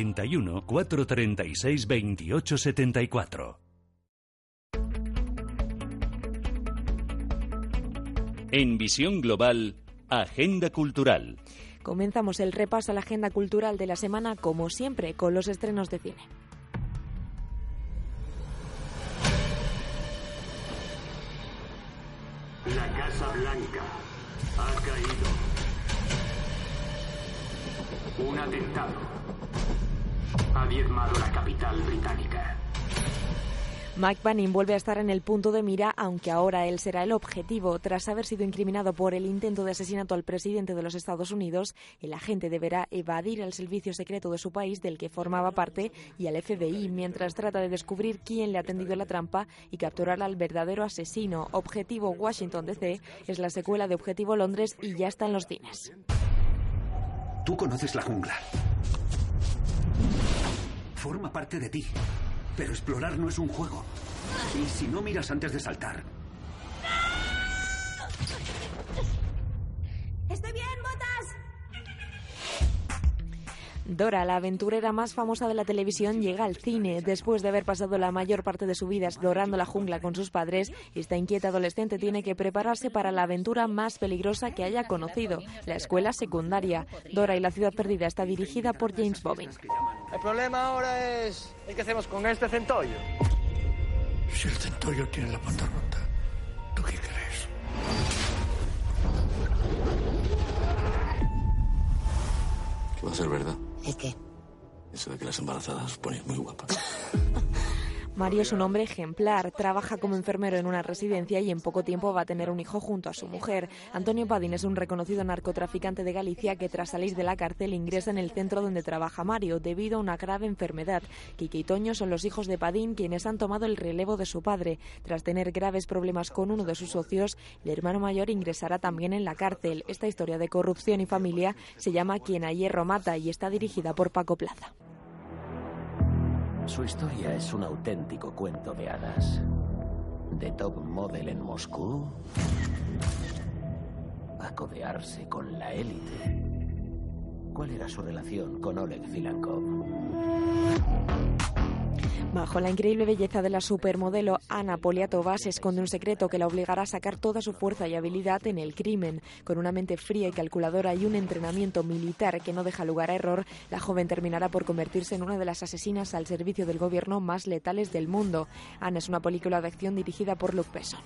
91 436 28 74. En Visión Global, Agenda Cultural. Comenzamos el repaso a la agenda cultural de la semana, como siempre, con los estrenos de cine. La Casa Blanca ha caído. Un atentado ha diezmado la capital británica. Mike Banning vuelve a estar en el punto de mira, aunque ahora él será el objetivo. Tras haber sido incriminado por el intento de asesinato al presidente de los Estados Unidos, el agente deberá evadir el servicio secreto de su país del que formaba parte y al FBI mientras trata de descubrir quién le ha tendido la trampa y capturar al verdadero asesino. Objetivo Washington DC es la secuela de Objetivo Londres y ya está en los cines. Tú conoces la jungla. Forma parte de ti. Pero explorar no es un juego. Y si no miras antes de saltar. ¡Estoy bien, botas! Dora, la aventurera más famosa de la televisión, llega al cine. Después de haber pasado la mayor parte de su vida explorando la jungla con sus padres, esta inquieta adolescente tiene que prepararse para la aventura más peligrosa que haya conocido, la escuela secundaria. Dora y la ciudad perdida está dirigida por James Bobbin. El problema ahora es qué hacemos con este centollo. Si el centollo tiene la pata rota, ¿tú qué crees? ¿Qué va a ser verdad? ¿El qué? Eso de que las embarazadas os ponéis muy guapas. Mario es un hombre ejemplar, trabaja como enfermero en una residencia y en poco tiempo va a tener un hijo junto a su mujer. Antonio Padín es un reconocido narcotraficante de Galicia que tras salir de la cárcel ingresa en el centro donde trabaja Mario debido a una grave enfermedad. Quique y Toño son los hijos de Padín quienes han tomado el relevo de su padre. Tras tener graves problemas con uno de sus socios, el hermano mayor ingresará también en la cárcel. Esta historia de corrupción y familia se llama Quien a hierro mata y está dirigida por Paco Plaza. Su historia es un auténtico cuento de hadas. De top model en Moscú a codearse con la élite. ¿Cuál era su relación con Oleg Zilankov? Bajo la increíble belleza de la supermodelo Ana Poliatova se esconde un secreto que la obligará a sacar toda su fuerza y habilidad en el crimen. Con una mente fría y calculadora y un entrenamiento militar que no deja lugar a error, la joven terminará por convertirse en una de las asesinas al servicio del gobierno más letales del mundo. Ana es una película de acción dirigida por Luc Besson.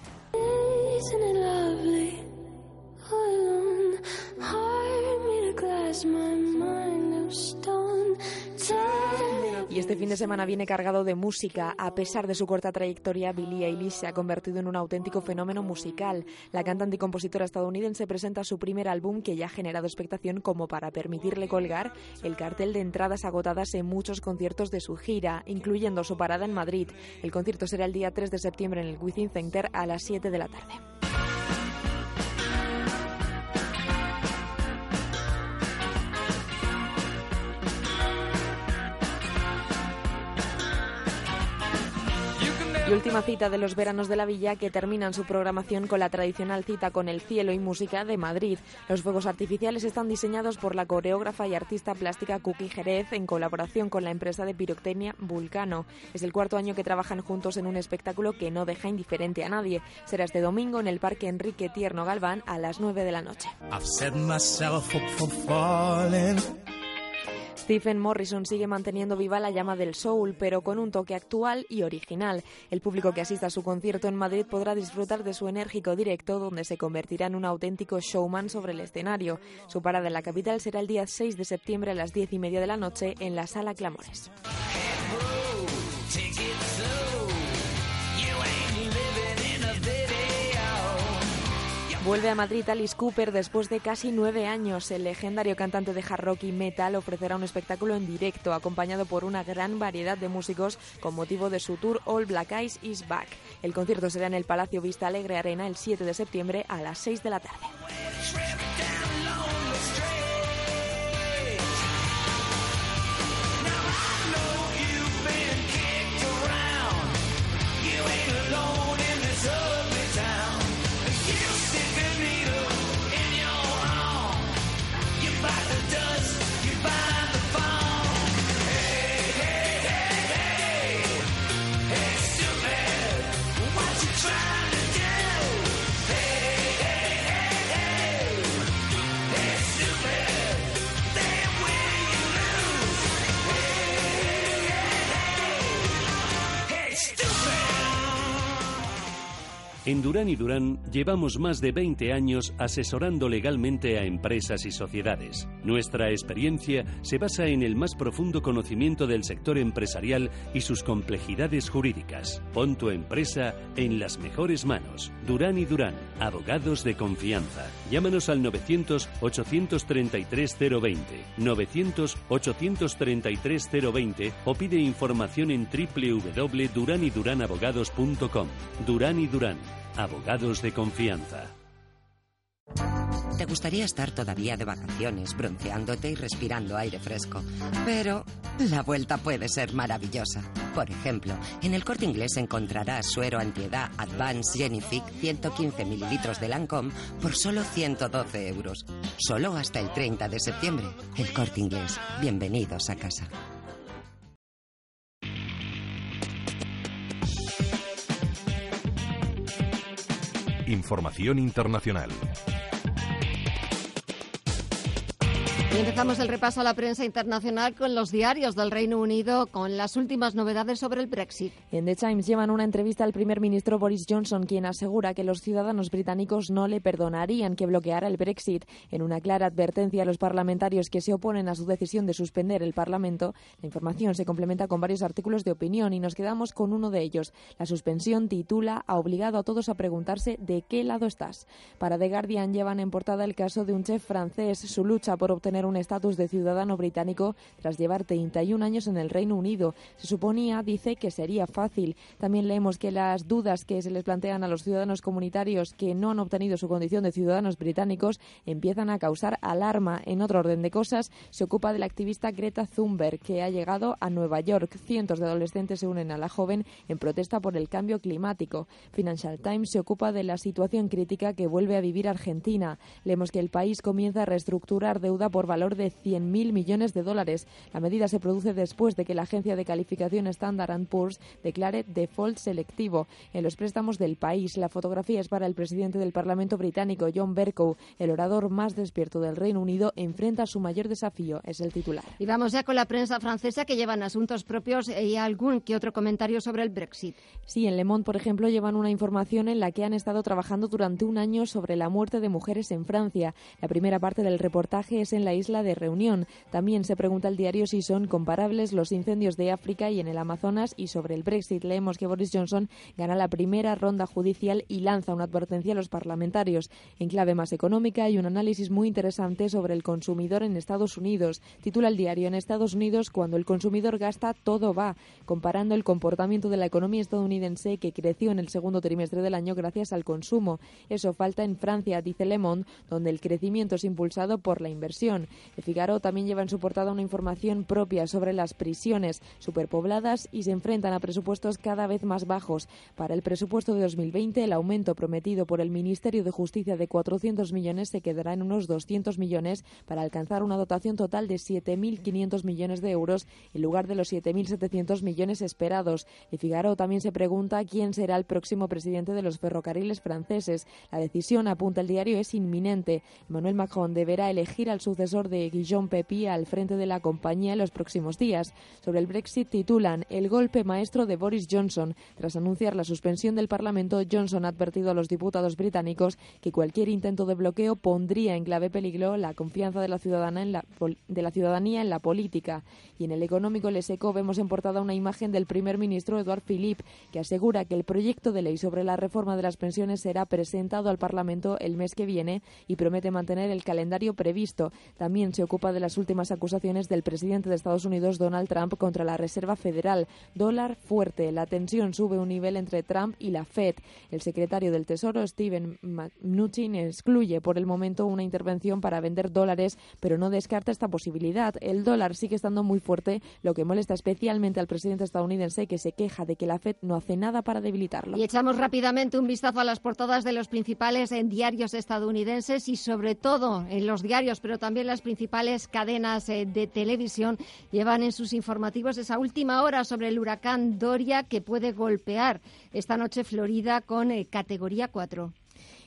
Y este fin de semana viene cargado de música. A pesar de su corta trayectoria, Billie Eilish se ha convertido en un auténtico fenómeno musical. La cantante y compositora estadounidense presenta su primer álbum que ya ha generado expectación como para permitirle colgar el cartel de entradas agotadas en muchos conciertos de su gira, incluyendo su parada en Madrid. El concierto será el día 3 de septiembre en el Within Center a las 7 de la tarde. Y última cita de los veranos de la villa que terminan su programación con la tradicional cita con el cielo y música de Madrid. Los fuegos artificiales están diseñados por la coreógrafa y artista plástica Cookie Jerez en colaboración con la empresa de pirotecnia Vulcano. Es el cuarto año que trabajan juntos en un espectáculo que no deja indiferente a nadie. Será este domingo en el Parque Enrique Tierno Galván a las 9 de la noche. Stephen Morrison sigue manteniendo viva la llama del soul, pero con un toque actual y original. El público que asista a su concierto en Madrid podrá disfrutar de su enérgico directo, donde se convertirá en un auténtico showman sobre el escenario. Su parada en la capital será el día 6 de septiembre a las 10 y media de la noche en la Sala Clamores. Vuelve a Madrid Alice Cooper después de casi nueve años. El legendario cantante de hard rock y metal ofrecerá un espectáculo en directo, acompañado por una gran variedad de músicos con motivo de su tour All Black Eyes Is Back. El concierto será en el Palacio Vista Alegre Arena el 7 de septiembre a las 6 de la tarde. En Durán y Durán llevamos más de 20 años asesorando legalmente a empresas y sociedades. Nuestra experiencia se basa en el más profundo conocimiento del sector empresarial y sus complejidades jurídicas. Pon tu empresa en las mejores manos. Durán y Durán, abogados de confianza. Llámanos al 900-833-020, 900-833-020 o pide información en www.duranyduranabogados.com. Durán y Durán Abogados de confianza. Te gustaría estar todavía de vacaciones, bronceándote y respirando aire fresco. Pero la vuelta puede ser maravillosa. Por ejemplo, en el corte inglés encontrarás suero antiedad Advanced Genific 115 mililitros de Lancome por solo 112 euros. Solo hasta el 30 de septiembre. El corte inglés. Bienvenidos a casa. Información internacional. Y empezamos el repaso a la prensa internacional con los diarios del Reino Unido con las últimas novedades sobre el Brexit. En The Times llevan una entrevista al primer ministro Boris Johnson, quien asegura que los ciudadanos británicos no le perdonarían que bloqueara el Brexit. En una clara advertencia a los parlamentarios que se oponen a su decisión de suspender el Parlamento, la información se complementa con varios artículos de opinión y nos quedamos con uno de ellos. La suspensión titula ha obligado a todos a preguntarse de qué lado estás. Para The Guardian llevan en portada el caso de un chef francés, su lucha por obtener un estatus de ciudadano británico tras llevar 31 años en el Reino Unido. Se suponía, dice, que sería fácil. También leemos que las dudas que se les plantean a los ciudadanos comunitarios que no han obtenido su condición de ciudadanos británicos empiezan a causar alarma. En otro orden de cosas, se ocupa de la activista Greta Thunberg, que ha llegado a Nueva York. Cientos de adolescentes se unen a la joven en protesta por el cambio climático. Financial Times se ocupa de la situación crítica que vuelve a vivir Argentina. Leemos que el país comienza a reestructurar deuda por valor de 100.000 millones de dólares. La medida se produce después de que la agencia de calificación Standard Poor's declare default selectivo en los préstamos del país. La fotografía es para el presidente del Parlamento británico, John Bercow. El orador más despierto del Reino Unido enfrenta su mayor desafío, es el titular. Y vamos ya con la prensa francesa que llevan asuntos propios y algún que otro comentario sobre el Brexit. Sí, en Le Monde, por ejemplo, llevan una información en la que han estado trabajando durante un año sobre la muerte de mujeres en Francia. La primera parte del reportaje es en la isla de Reunión. También se pregunta el diario si son comparables los incendios de África y en el Amazonas y sobre el Brexit leemos que Boris Johnson gana la primera ronda judicial y lanza una advertencia a los parlamentarios. En clave más económica hay un análisis muy interesante sobre el consumidor en Estados Unidos. Titula el diario En Estados Unidos, cuando el consumidor gasta, todo va, comparando el comportamiento de la economía estadounidense que creció en el segundo trimestre del año gracias al consumo. Eso falta en Francia, dice Le Monde, donde el crecimiento es impulsado por la inversión. El Figaro también lleva en su portada una información propia sobre las prisiones superpobladas y se enfrentan a presupuestos cada vez más bajos. Para el presupuesto de 2020, el aumento prometido por el Ministerio de Justicia de 400 millones se quedará en unos 200 millones para alcanzar una dotación total de 7.500 millones de euros en lugar de los 7.700 millones esperados. El Figaro también se pregunta quién será el próximo presidente de los ferrocarriles franceses. La decisión, apunta el diario, es inminente. Emmanuel Macron deberá elegir al sucesor de Guillaume Pepi al frente de la compañía en los próximos días. Sobre el Brexit titulan El golpe maestro de Boris Johnson. Tras anunciar la suspensión del Parlamento, Johnson ha advertido a los diputados británicos que cualquier intento de bloqueo pondría en clave peligro la confianza de la, ciudadana en la, de la ciudadanía en la política. Y en el económico Les Eco vemos en portada una imagen del primer ministro Eduard Philippe que asegura que el proyecto de ley sobre la reforma de las pensiones será presentado al Parlamento el mes que viene y promete mantener el calendario previsto. También también se ocupa de las últimas acusaciones del presidente de Estados Unidos, Donald Trump, contra la Reserva Federal. Dólar fuerte. La tensión sube un nivel entre Trump y la Fed. El secretario del Tesoro, Steven Mnuchin, excluye por el momento una intervención para vender dólares, pero no descarta esta posibilidad. El dólar sigue estando muy fuerte, lo que molesta especialmente al presidente estadounidense, que se queja de que la Fed no hace nada para debilitarlo. Y echamos rápidamente un vistazo a las portadas de los principales en diarios estadounidenses y sobre todo en los diarios, pero también las principales cadenas eh, de televisión llevan en sus informativos esa última hora sobre el huracán Doria que puede golpear esta noche Florida con eh, categoría 4.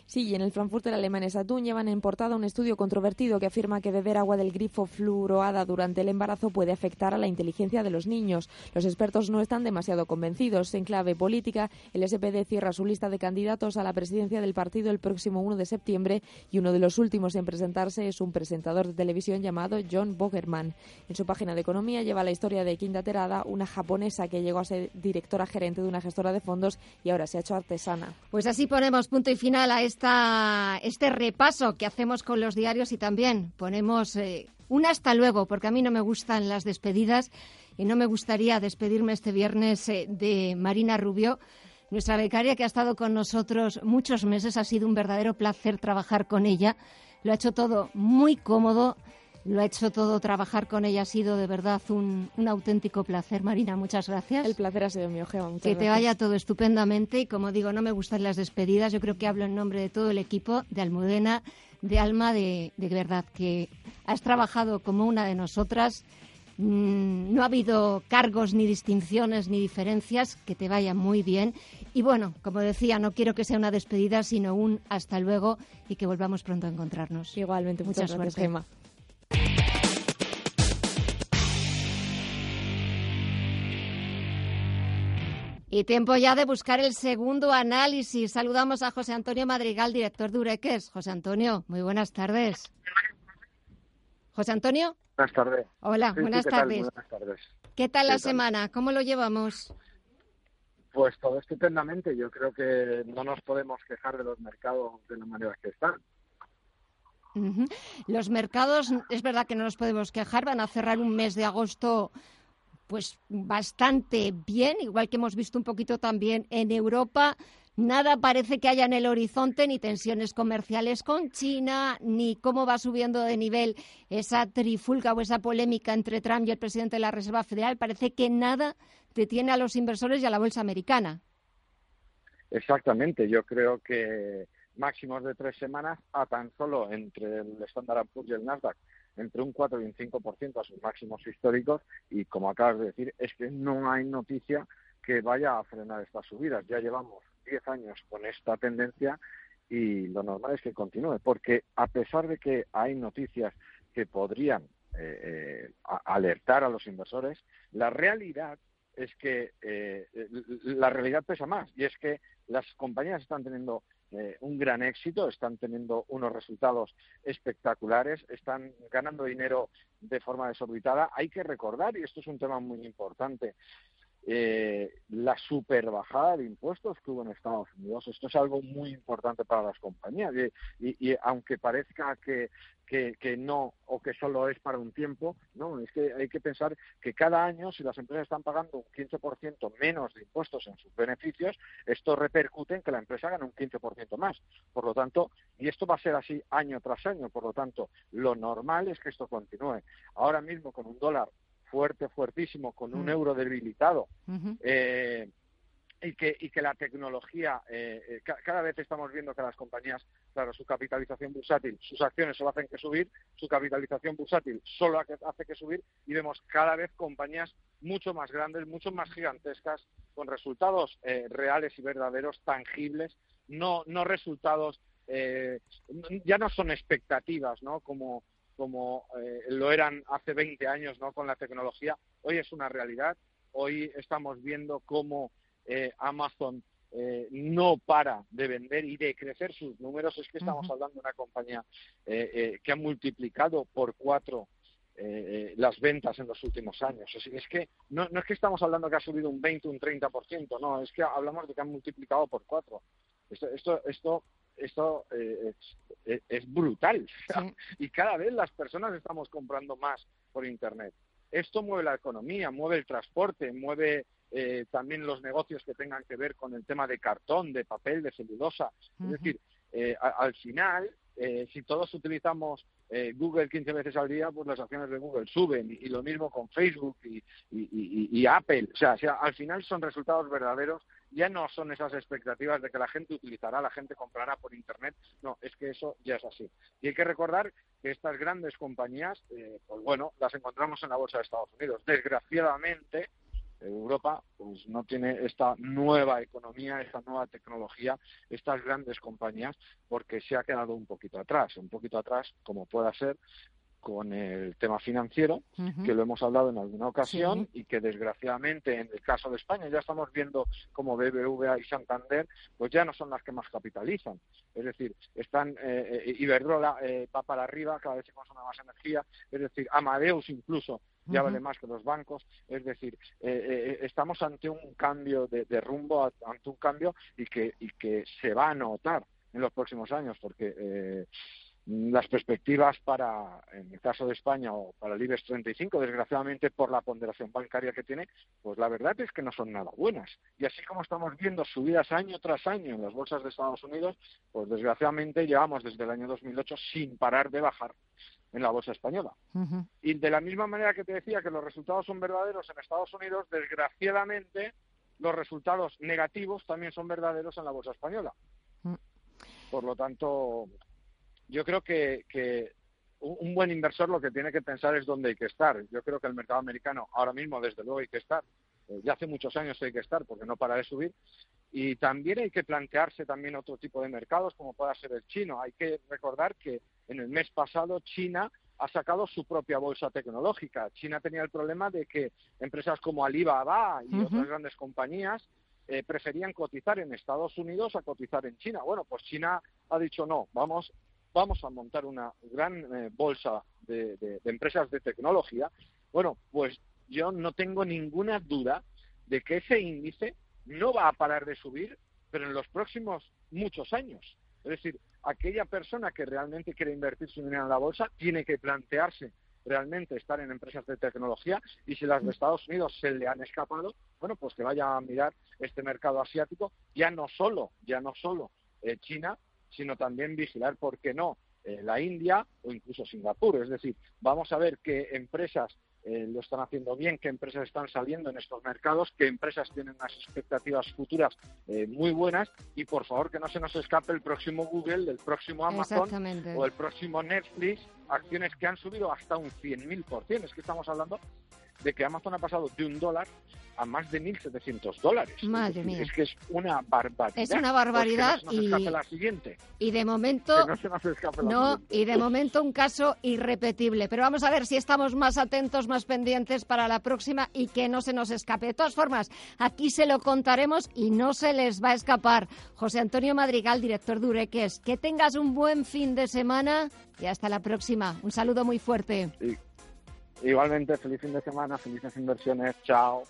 Sí, y en el Frankfurter alemán Saturn llevan en portada un estudio controvertido que afirma que beber agua del grifo fluoroada durante el embarazo puede afectar a la inteligencia de los niños. Los expertos no están demasiado convencidos. En clave política, el SPD cierra su lista de candidatos a la presidencia del partido el próximo 1 de septiembre y uno de los últimos en presentarse es un presentador de televisión llamado John Bogerman. En su página de economía lleva la historia de Kinda Terada, una japonesa que llegó a ser directora gerente de una gestora de fondos y ahora se ha hecho artesana. Pues así ponemos punto y final a este este repaso que hacemos con los diarios y también ponemos eh, un hasta luego, porque a mí no me gustan las despedidas y no me gustaría despedirme este viernes eh, de Marina Rubio, nuestra becaria que ha estado con nosotros muchos meses. Ha sido un verdadero placer trabajar con ella. lo ha hecho todo muy cómodo, lo ha hecho todo, trabajar con ella ha sido de verdad un, auténtico placer. Marina, muchas gracias. El placer ha sido mío, Gema. Muchas que te vaya todo estupendamente y como digo, no me gustan las despedidas, yo creo que hablo en nombre de todo el equipo de Almudena, de Alma, de, de verdad, que has trabajado como una de nosotras. Mm, no ha habido cargos, ni distinciones, ni diferencias. Que te vaya muy bien. Y bueno, como decía, no quiero que sea una despedida, sino un hasta luego y que volvamos pronto a encontrarnos. Igualmente, muchas gracias, Gema. Y tiempo ya de buscar el segundo análisis. Saludamos a José Antonio Madrigal, director de Ureques. José Antonio, muy buenas tardes. José Antonio. Buenas tardes. Hola, buenas, tardes. buenas, tardes. ¿Qué tal la semana? ¿Cómo lo llevamos? Pues todo estupendamente. Yo creo que no nos podemos quejar de los mercados de la manera que están. Los mercados, es verdad que no nos podemos quejar, van a cerrar un mes de agosto pues bastante bien, igual que hemos visto un poquito también en Europa. Nada parece que haya en el horizonte ni tensiones comerciales con China, ni cómo va subiendo de nivel esa trifulga o esa polémica entre Trump y el presidente de la Reserva Federal. Parece que nada detiene a los inversores y a la bolsa americana. Exactamente, yo creo que máximos de tres semanas a tan solo entre el Standard Poor's y el Nasdaq entre un 4 y un 5% a sus máximos históricos y como acabas de decir es que no hay noticia que vaya a frenar estas subidas. Ya llevamos 10 años con esta tendencia y lo normal es que continúe porque a pesar de que hay noticias que podrían eh, eh, alertar a los inversores, la realidad es que eh, la realidad pesa más y es que las compañías están teniendo eh, un gran éxito, están teniendo unos resultados espectaculares, están ganando dinero de forma desorbitada. Hay que recordar, y esto es un tema muy importante, eh, la super bajada de impuestos que hubo en Estados Unidos. Esto es algo muy importante para las compañías y, aunque parezca que, que, no o que solo es para un tiempo, no, es que hay que pensar que cada año si las empresas están pagando un 15% menos de impuestos en sus beneficios, esto repercute en que la empresa gane un 15% más. Por lo tanto, y esto va a ser así año tras año, por lo tanto, lo normal es que esto continúe. Ahora mismo con un dólar fuerte, fuertísimo, con un mm. euro debilitado, eh, y, que, y que la tecnología, eh, eh, cada vez estamos viendo que las compañías, claro, su capitalización bursátil, sus acciones solo hacen que subir, su capitalización bursátil solo hace que subir, y vemos cada vez compañías mucho más grandes, mucho más gigantescas, con resultados reales y verdaderos, tangibles, no, no resultados, ya no son expectativas, ¿no? Como, como eh, lo eran hace 20 años ¿no? con la tecnología. Hoy es una realidad. Hoy estamos viendo cómo eh, Amazon eh, no para de vender y de crecer sus números. Es que estamos hablando de una compañía que ha multiplicado por cuatro las ventas en los últimos años. Es, que no, no, es que estamos hablando que ha subido un 20, un 30%, no, es que hablamos de que han multiplicado por cuatro. Esto, esto, esto esto eh, es, brutal. Y cada vez las personas estamos comprando más por Internet. Esto mueve la economía, mueve el transporte, mueve eh, también los negocios que tengan que ver con el tema de cartón, de papel, de celulosa. Es decir, eh, al final, si todos utilizamos Google 15 veces al día, pues las acciones de Google suben. Y, lo mismo con Facebook y, y, Apple. O sea, o sea, al final son resultados verdaderos ya no son esas expectativas de que la gente utilizará, la gente comprará por Internet, no, es que eso ya es así. Y hay que recordar que estas grandes compañías, eh, pues bueno, las encontramos en la bolsa de Estados Unidos. Desgraciadamente, Europa pues no tiene esta nueva economía, esta nueva tecnología, estas grandes compañías, porque se ha quedado un poquito atrás, un poquito atrás como pueda ser con el tema financiero, que lo hemos hablado en alguna ocasión y que desgraciadamente en el caso de España ya estamos viendo como BBVA y Santander pues ya no son las que más capitalizan. Es decir, están eh, eh Iberdrola eh, va para arriba, cada vez se consume más energía, es decir, Amadeus incluso ya vale más que los bancos, es decir, eh, estamos ante un cambio de, de, rumbo, ante un cambio y que, y que se va a notar en los próximos años, porque las perspectivas para, en el caso de España o para el IBEX 35, desgraciadamente por la ponderación bancaria que tiene, pues la verdad es que no son nada buenas. Y así como estamos viendo subidas año tras año en las bolsas de Estados Unidos, pues desgraciadamente llevamos desde el año 2008 sin parar de bajar en la bolsa española. Y de la misma manera que te decía que los resultados son verdaderos en Estados Unidos, desgraciadamente los resultados negativos también son verdaderos en la bolsa española. Mm. Por lo tanto, yo creo que, que un buen inversor lo que tiene que pensar es dónde hay que estar. Yo creo que el mercado americano ahora mismo, desde luego, hay que estar. Eh, ya hace muchos años hay que estar porque no para de subir. Y también hay que plantearse también otro tipo de mercados, como pueda ser el chino. Hay que recordar que en el mes pasado China ha sacado su propia bolsa tecnológica. China tenía el problema de que empresas como Alibaba y otras grandes compañías eh, preferían cotizar en Estados Unidos a cotizar en China. Bueno, pues China ha dicho no, vamos vamos a montar una gran eh, bolsa de, empresas de tecnología, bueno, pues yo no tengo ninguna duda de que ese índice no va a parar de subir, pero en los próximos muchos años. Es decir, aquella persona que realmente quiere invertir su dinero en la bolsa tiene que plantearse realmente estar en empresas de tecnología y si las de Estados Unidos se le han escapado, bueno, pues que vaya a mirar este mercado asiático, ya no solo, ya no solo eh, China, sino también vigilar, ¿por qué no?, eh, la India o incluso Singapur. Es decir, vamos a ver qué empresas eh, lo están haciendo bien, qué empresas están saliendo en estos mercados, qué empresas tienen unas expectativas futuras eh, muy buenas y por favor que no se nos escape el próximo Google, el próximo Amazon o el próximo Netflix, acciones que han subido hasta un 100.000%. Es que estamos hablando de que Amazon ha pasado de un dólar a más de 1.700 dólares. Madre mía. Es que es una barbaridad. Es una barbaridad y, la siguiente. y de momento no, y de momento un caso irrepetible. Pero vamos a ver si estamos más atentos, más pendientes para la próxima y que no se nos escape. De todas formas, aquí se lo contaremos y no se les va a escapar. José Antonio Madrigal, director de Ureques, que tengas un buen fin de semana y hasta la próxima. Un saludo muy fuerte. Igualmente, feliz fin de semana, felices inversiones. Chao.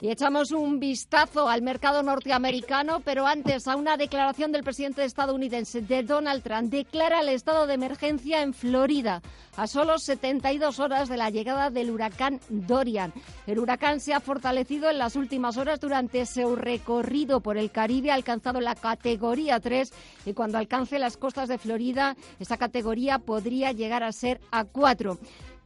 Y echamos un vistazo al mercado norteamericano, pero antes a una declaración del presidente estadounidense de Donald Trump. Declara el estado de emergencia en Florida a solo 72 horas de la llegada del huracán Dorian. El huracán se ha fortalecido en las últimas horas durante su recorrido por el Caribe, ha alcanzado la categoría 3 y cuando alcance las costas de Florida, esa categoría podría llegar a ser a 4.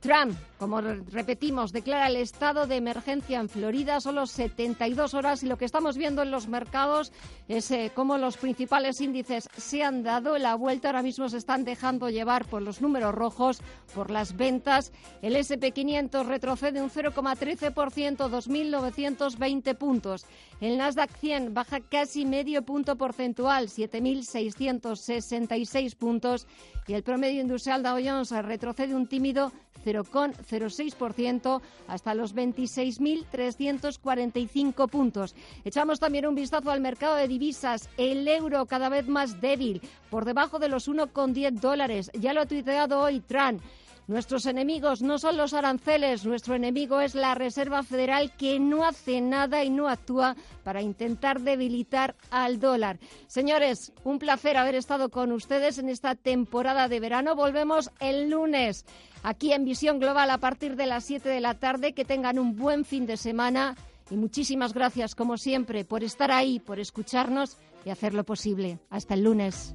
Trump, como repetimos, declara el estado de emergencia en Florida solo 72 horas y lo que estamos viendo en los mercados es eh, cómo los principales índices se han dado la vuelta. Ahora mismo se están dejando llevar por los números rojos, por las ventas. El SP500 retrocede un 0,13%, 2.920 puntos. El Nasdaq 100 baja casi medio punto porcentual, 7.666 puntos. Y el promedio industrial Dow Jones retrocede un tímido 0,06% hasta los 26.345 puntos. Echamos también un vistazo al mercado de divisas. El euro cada vez más débil, por debajo de los 1,10 dólares. Ya lo ha tuiteado hoy Trump. Nuestros enemigos no son los aranceles, nuestro enemigo es la Reserva Federal que no hace nada y no actúa para intentar debilitar al dólar. Señores, un placer haber estado con ustedes en esta temporada de verano. Volvemos el lunes aquí en Visión Global a partir de las 7 de la tarde. Que tengan un buen fin de semana y muchísimas gracias, como siempre, por estar ahí, por escucharnos y hacerlo posible. Hasta el lunes.